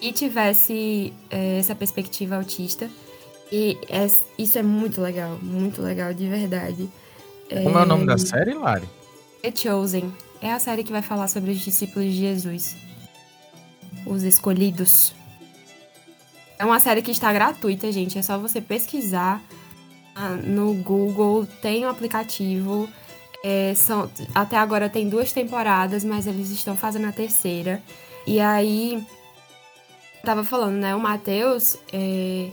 que tivesse é, essa perspectiva autista. E é, isso é muito legal, muito legal, de verdade. Como é, é o nome da série, Lari? The Chosen. É a série que vai falar sobre os discípulos de Jesus. Os escolhidos. É uma série que está gratuita, gente. É só você pesquisar no Google. Tem um aplicativo. É, são, até agora tem duas temporadas, mas eles estão fazendo a terceira. E aí, tava falando, né? O Matheus, é,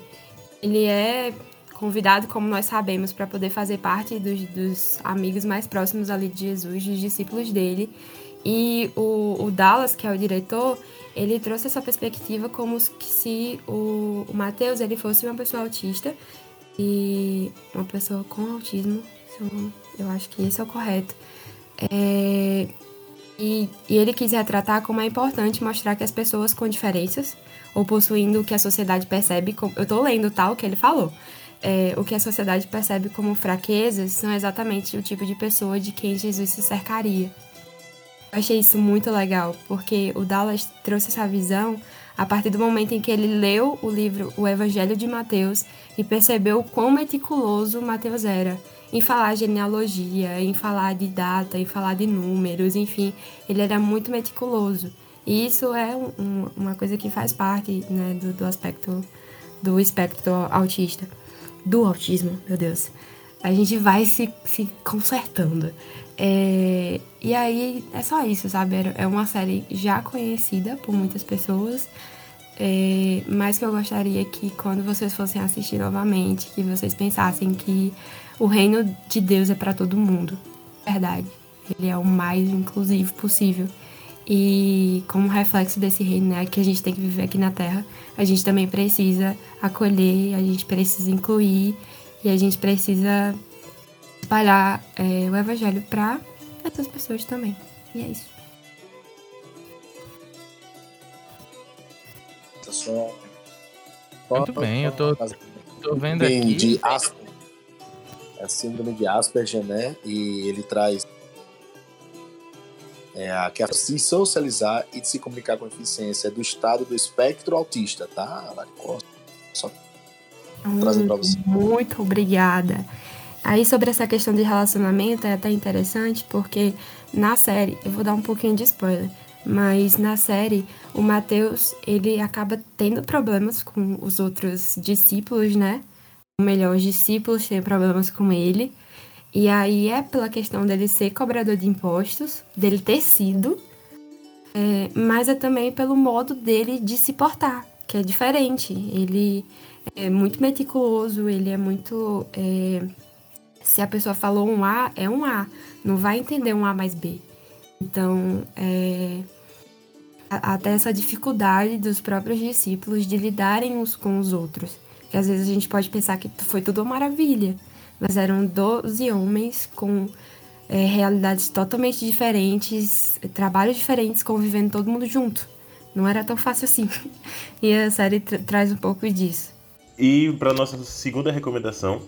ele é convidado, como nós sabemos, para poder fazer parte dos, dos, amigos mais próximos ali de Jesus, dos discípulos dele. E o, o Dallas, que é o diretor, ele trouxe essa perspectiva como se o, o Matheus ele fosse uma pessoa autista e uma pessoa com autismo, eu acho que esse é o correto. É, E, e ele quis retratar como é importante mostrar que as pessoas com diferenças, ou possuindo o que a sociedade percebe como. Eu tô lendo tal que ele falou. É, o que a sociedade percebe como fraquezas são exatamente o tipo de pessoa de quem Jesus se cercaria. Eu achei isso muito legal, porque o Dallas trouxe essa visão a partir do momento em que ele leu o livro O Evangelho de Mateus e percebeu quão meticuloso Mateus era em falar genealogia, em falar de data, em falar de números, enfim, ele era muito meticuloso. E isso é um, uma coisa que faz parte né, do, do aspecto do espectro autista, do autismo, meu Deus. A gente vai se, se consertando. É, e aí é só isso, sabe? É uma série já conhecida por muitas pessoas, é, mas que eu gostaria que quando vocês fossem assistir novamente, que vocês pensassem que o reino de Deus é para todo mundo. Verdade. Ele é o mais inclusivo possível. E como reflexo desse reino né, que a gente tem que viver aqui na Terra, a gente também precisa acolher, a gente precisa incluir e a gente precisa espalhar é, o evangelho para essas pessoas também. E é isso. Muito bem, eu tô, tô vendo aqui. De Asper, é a síndrome de Asperger, né? E ele traz é, a que é se socializar e de se comunicar com eficiência é do estado do espectro autista, tá, Lari Costa? Só trazendo pra você. Muito obrigada. Aí sobre essa questão de relacionamento é até interessante porque na série, eu vou dar um pouquinho de spoiler, mas na série o Mateus ele acaba tendo problemas com os outros discípulos, né? Ou melhor, os discípulos têm problemas com ele. E aí é pela questão dele ser cobrador de impostos, dele ter sido, é, mas é também pelo modo dele de se portar, que é diferente. Ele é muito meticuloso, ele é muito. É, se a pessoa falou um A, é um A. Não vai entender um A mais B. Então, é, até essa dificuldade dos próprios discípulos de lidarem uns com os outros. Que às vezes a gente pode pensar que foi tudo uma maravilha, mas eram 12 homens com é, realidades totalmente diferentes, trabalhos diferentes, convivendo todo mundo junto. Não era tão fácil assim. (laughs) E a série tra traz um pouco disso. E para nossa segunda recomendação,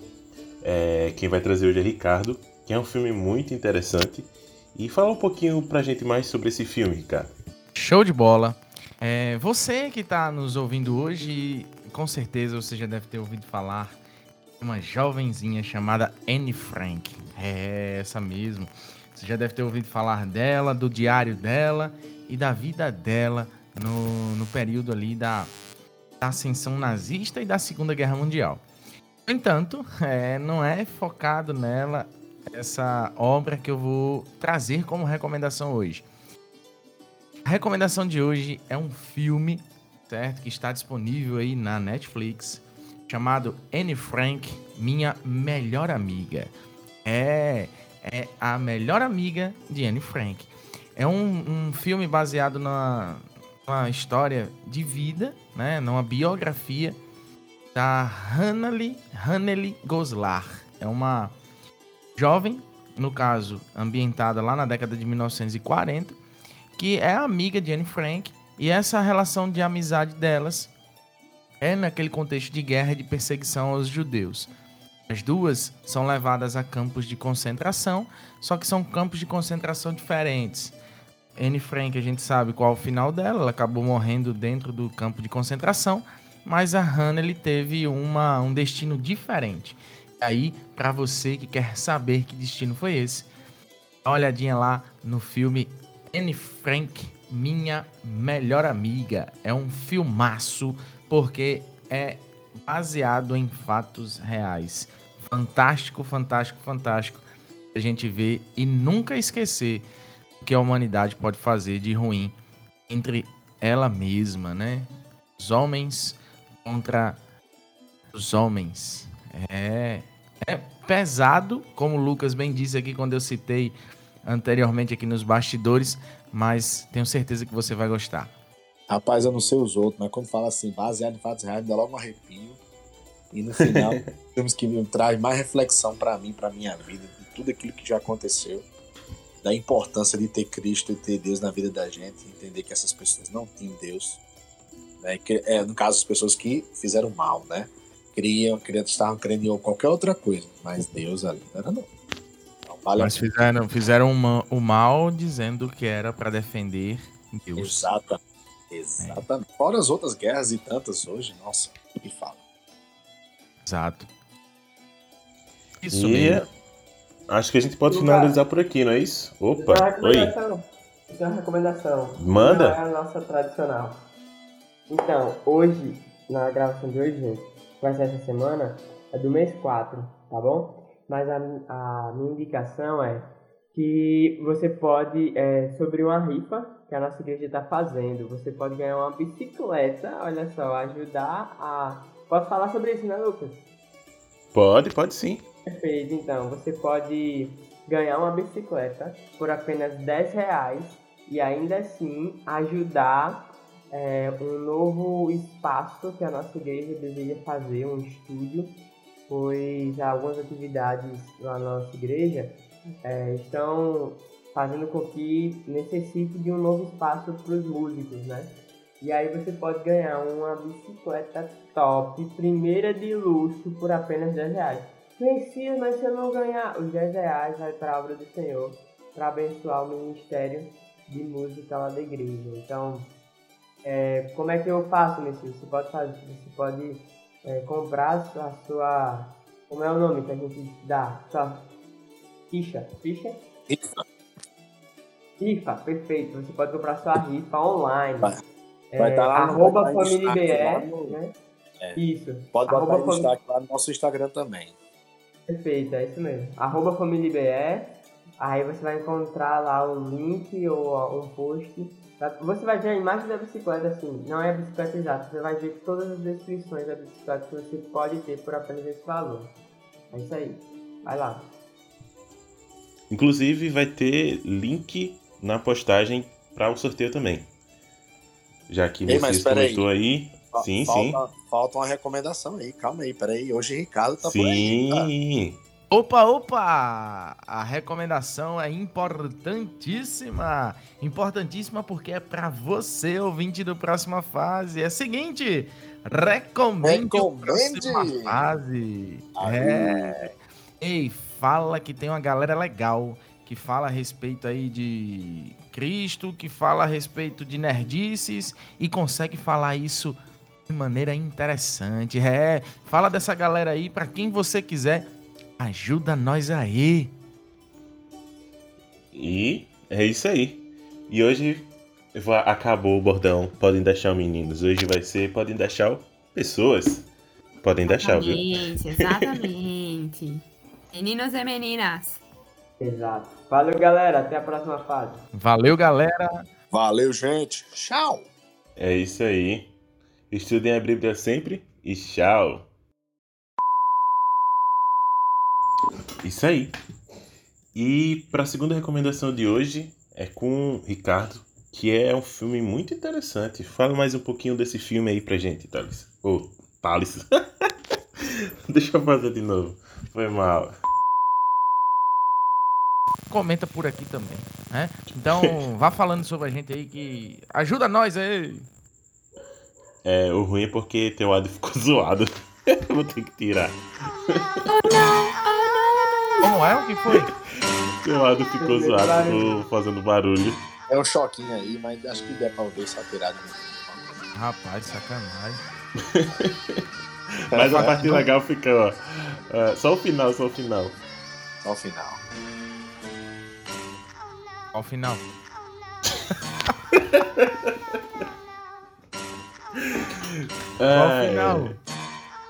é, quem vai trazer hoje é Ricardo, que é um filme muito interessante. E fala um pouquinho pra gente mais sobre esse filme, Ricardo. Show de bola. É, você que está nos ouvindo hoje, com certeza você já deve ter ouvido falar de uma jovenzinha chamada Anne Frank. É essa mesmo. Você já deve ter ouvido falar dela, do diário dela e da vida dela no, no período ali da, da ascensão nazista e da Segunda Guerra Mundial. No entanto, (laughs) é, não é focado nela essa obra que eu vou trazer como recomendação hoje. A recomendação de hoje é um filme, certo? Que está disponível aí na Netflix, chamado Anne Frank, Minha Melhor Amiga. É, é a melhor amiga de Anne Frank. É um, um filme baseado na, numa história de vida, né? Numa biografia da Hanneli, Hanneli Goslar. É uma jovem, no caso, ambientada lá na década de 1940, que é amiga de Anne Frank, e essa relação de amizade delas é naquele contexto de guerra e de perseguição aos judeus. As duas são levadas a campos de concentração, só que são campos de concentração diferentes. Anne Frank, a gente sabe qual é o final dela, ela acabou morrendo dentro do campo de concentração, mas a Hannah ele teve uma, um destino diferente. E aí, para você que quer saber que destino foi esse, dá uma olhadinha lá no filme Anne Frank, Minha Melhor Amiga. É um filmaço porque é baseado em fatos reais. Fantástico, fantástico, fantástico. A gente ver e nunca esquecer o que a humanidade pode fazer de ruim entre ela mesma, né? Os homens contra os homens. É, é pesado, como o Lucas bem disse aqui quando eu citei anteriormente aqui nos bastidores, mas tenho certeza que você vai gostar. Rapaz, eu não sei os outros, mas quando fala assim, baseado em fatos reais, me dá logo um arrepio. E no final, (laughs) filmes que me traz mais reflexão para mim, para minha vida, de tudo aquilo que já aconteceu. da importância de ter Cristo e ter Deus na vida da gente, entender que essas pessoas não tinham Deus, né? Que, é, no caso, as pessoas que fizeram mal, né? Criam, criam, estavam crendo em qualquer outra coisa, mas Deus ali não era não. Então, vale Mas fizeram, fizeram uma- o mal dizendo que era pra defender Deus. Exata, exatamente. Fora as outras guerras e tantas hoje, nossa, me fala. Exato. Isso E mesmo. acho que a gente pode finalizar por aqui, não é isso? Opa, oi. recomendação. Tem uma recomendação. Manda. Não é a nossa tradicional. Então, hoje, na gravação de hoje, gente, vai ser essa semana, é do mês 4, tá bom? Mas a, a minha indicação é que você pode, é, sobre uma rifa que a nossa igreja está fazendo, você pode ganhar uma bicicleta, olha só, ajudar a... Posso falar sobre isso, né, Lucas? Pode, pode sim. Perfeito, então você pode ganhar uma bicicleta por apenas 10 reais e ainda assim ajudar é, um novo espaço que a nossa igreja deseja fazer, um estúdio, pois algumas atividades na nossa igreja é, estão fazendo com que necessite de um novo espaço para os músicos, né? E aí você pode ganhar uma bicicleta top, primeira de luxo, por apenas 10 reais. Precisa, mas se eu não ganhar, os 10 reais vai para a obra do Senhor, para abençoar o ministério de música lá da igreja. Então, é, como é que eu faço, Messias? Você pode fazer, você pode é, comprar a sua, Como é o nome que a gente dá? Sua ficha. Ficha? Rifa, perfeito. Você pode comprar sua rifa online. Vai- É, vai tá lá no- arroba em família BR, no- né? É. Isso. Pode botar Arroba no destaque lá no nosso Instagram também. Perfeito, é isso mesmo. Arroba família BR. Aí você vai encontrar lá um link ou um post. Tá? Você vai ver a imagem da bicicleta, assim, não é a bicicleta exata, você vai ver todas as descrições da bicicleta que você pode ter por apenas esse valor. É isso aí. Vai lá. Inclusive vai ter link na postagem para o sorteio também. Já que Ei, peraí. comentou aí. Fa- Sim, falta, Falta uma recomendação aí, calma aí, peraí. Hoje o Ricardo tá sim. por aí. tá? Opa, opa! A recomendação é importantíssima. Importantíssima porque é pra você, ouvinte do Próxima Fase. É o seguinte, recomende, Recomende! Próxima Fase. Aí. É. Ei, fala que tem uma galera legal que fala a respeito aí de Cristo, que fala a respeito de nerdices e consegue falar isso de maneira interessante. É, fala dessa galera aí pra quem você quiser. Ajuda nós aí. E é isso aí. E hoje acabou o bordão. Podem deixar o meninos. Hoje vai ser podem deixar o pessoas. Podem deixar, viu? Exatamente, exatamente. (laughs) Meninos e meninas. Exato. Valeu, galera. Até a próxima fase. Valeu, galera. Valeu, gente. Tchau. É isso aí. Estudem a Bíblia sempre e tchau. Isso aí. E para a segunda recomendação de hoje é com o Ricardo, que é um filme muito interessante. Fala mais um pouquinho desse filme aí pra gente, Thales. Ô, Thales. (laughs) Deixa eu fazer de novo. Foi mal. Comenta por aqui também, né? (laughs) Então, vá falando sobre a gente aí que ajuda nós aí. É, o ruim é porque teu áudio ficou (laughs) zoado. Vou ter que tirar. Como é? O que foi? Teu áudio ficou zoado, ficou fazendo barulho. É um choquinho aí, mas acho que der pra ver só tirado. Rapaz, sacanagem. (laughs) Mas a parte legal fica, ó. só o final, só o final. Só o final. Ao final. Qual o final? (laughs)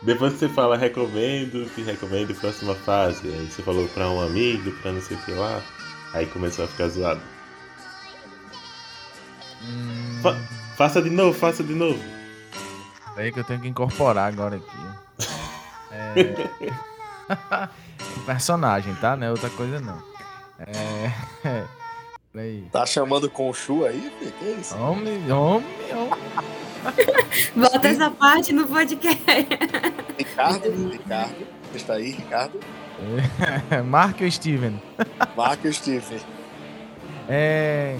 Depois você fala, recomendo, que recomendo, próxima fase. Aí você falou pra um amigo, pra não sei o que lá. Aí começou a ficar zoado. Hum, Fa- faça de novo, faça de novo. Aí que eu tenho que incorporar agora aqui. É... o (laughs) personagem, tá? Não é outra coisa não. É... (laughs) Peraí. Tá chamando com o Chu aí, filho? Que isso? Homem, homem, homem. (laughs) Bota essa parte no podcast. Ricardo, Ricardo. Está aí, Ricardo. (laughs) Mark ou Steven? Marca o Steve. É,